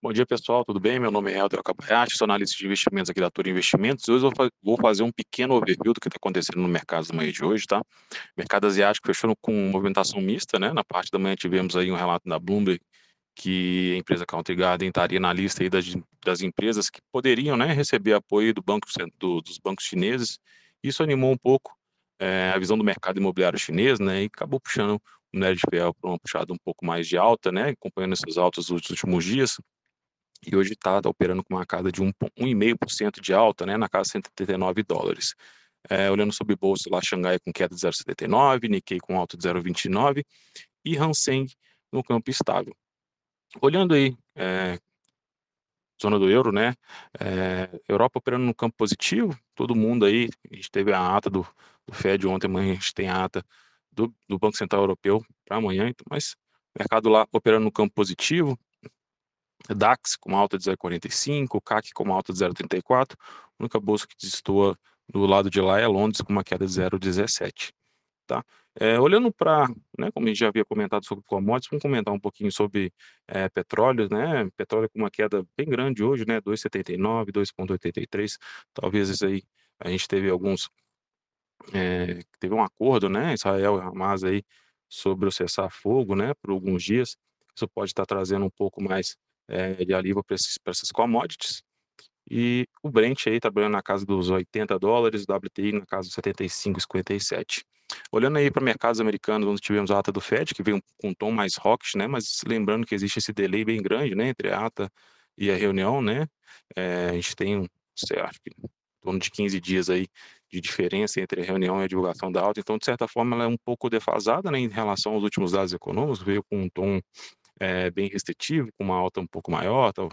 Bom dia, pessoal, tudo bem? Meu nome é Helder Akabayashi, sou analista de investimentos aqui da Toro Investimentos. Hoje eu vou fazer um pequeno overview do que está acontecendo no mercado da manhã de hoje, tá? Mercado asiático fechando com movimentação mista, né? Na parte da manhã tivemos aí um relato da Bloomberg que a empresa Country Garden estaria na lista aí das, das empresas que poderiam, né, receber apoio do banco, do, dos bancos chineses. Isso animou um pouco é, a visão do mercado imobiliário chinês, né? E acabou puxando o minério de ferro para uma puxada um pouco mais de alta, né? Acompanhando essas altas dos últimos dias e hoje está tá operando com uma casa de 1,5% de alta, né, na casa de 179 dólares. É, olhando sobre bolsa lá, Xangai com queda de 0,79, Nikkei com alta de 0,29 e Hang no campo estável. Olhando aí, é, zona do euro, né, é, Europa operando no campo positivo, todo mundo aí, a gente teve a ata do, do Fed ontem, amanhã a gente tem a ata do, do Banco Central Europeu para amanhã, então, mas mercado lá operando no campo positivo, DAX com alta de 0,45, CAC com alta de 0,34, a única bolsa que destoa do lado de lá é Londres com uma queda de 0,17. Tá? É, olhando para, né, como a gente já havia comentado sobre commodities, vamos comentar um pouquinho sobre é, petróleo, né? Petróleo com uma queda bem grande hoje, né? 2,79, 2,83. Talvez isso aí a gente teve alguns, é, teve um acordo, né? Israel e Hamas aí sobre o cessar-fogo, né? Por alguns dias. Isso pode estar trazendo um pouco mais é, de alívio para essas commodities. E o Brent aí trabalhando na casa dos 80 dólares, o WTI na casa dos 75,57. Olhando aí para mercados americanos, onde tivemos a ata do Fed, que veio com um tom mais hawkish, né? Mas lembrando que existe esse delay bem grande, né? Entre a ata e a reunião, né? É, a gente tem, um, sei, acho que em torno de 15 dias aí de diferença entre a reunião e a divulgação da alta. Então, de certa forma, ela é um pouco defasada, né? Em relação aos últimos dados econômicos, veio com um tom é, bem restritivo, com uma alta um pouco maior. Tal.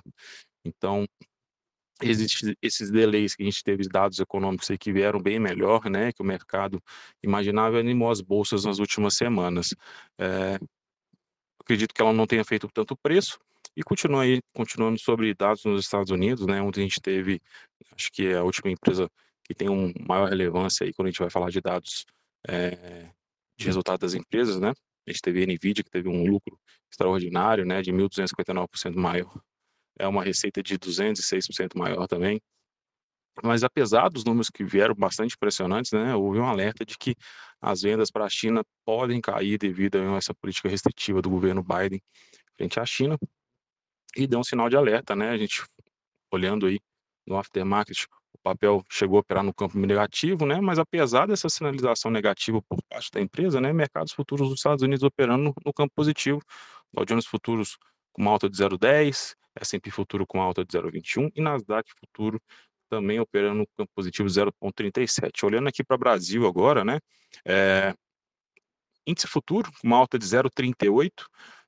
Então, existem esses delays que a gente teve dados econômicos aí que vieram bem melhor, né, que o mercado imaginava animou as bolsas nas últimas semanas. É, acredito que ela não tenha feito tanto preço e continua aí, continuando sobre dados nos Estados Unidos, né, onde a gente teve, acho que é a última empresa que tem uma maior relevância aí quando a gente vai falar de dados é, de resultado das empresas, né, a gente teve a NVIDIA, que teve um lucro extraordinário, né, de 1.259% maior. É uma receita de 206% maior também. Mas apesar dos números que vieram bastante impressionantes, né, houve um alerta de que as vendas para a China podem cair devido a essa política restritiva do governo Biden frente à China. E deu um sinal de alerta, né? A gente olhando aí no aftermarket, papel chegou a operar no campo negativo, né? Mas apesar dessa sinalização negativa por parte da empresa, né? Mercados futuros dos Estados Unidos operando no, campo positivo, Dow Jones futuros com uma alta de 0,10, S&P futuro com alta de 0,21 e Nasdaq futuro também operando no campo positivo 0,37. Olhando aqui para o Brasil agora, né? É, índice futuro com uma alta de 0,38,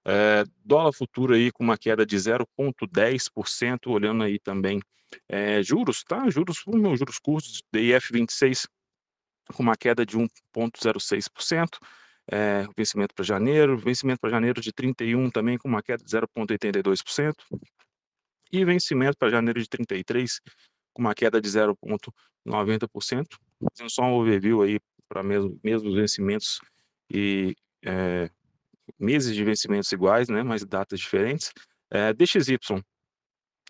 é, dólar futuro aí com uma queda de 0,10%, olhando aí também é, juros, tá? Juros, meus juros curtos, DIF 26 com uma queda de 1,06%, é, vencimento para janeiro, vencimento para janeiro de 31 também com uma queda de 0,82%, e vencimento para janeiro de 33 com uma queda de 0,90%. Fazendo só um overview aí para mesmo, mesmos vencimentos e é, meses de vencimentos iguais, né, mas datas diferentes. É, DXY,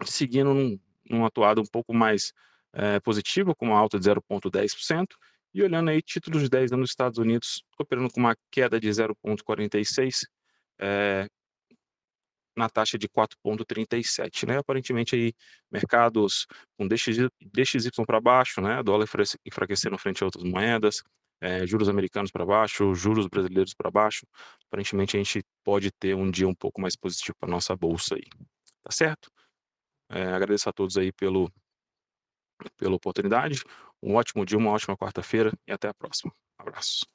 seguindo num, num atuado um pouco mais é, positivo, com uma alta de 0,10%, e olhando aí títulos de 10 anos nos Estados Unidos, operando com uma queda de 0,46%, é, na taxa de 4,37, né? Aparentemente aí mercados com DXY, DXY para baixo, né? Dólar enfraquecendo frente a outras moedas, é, juros americanos para baixo, juros brasileiros para baixo. Aparentemente a gente pode ter um dia um pouco mais positivo para nossa bolsa aí, tá certo? É, agradeço a todos aí pelo, pela oportunidade. Um ótimo dia, uma ótima quarta-feira e até a próxima. Um abraço.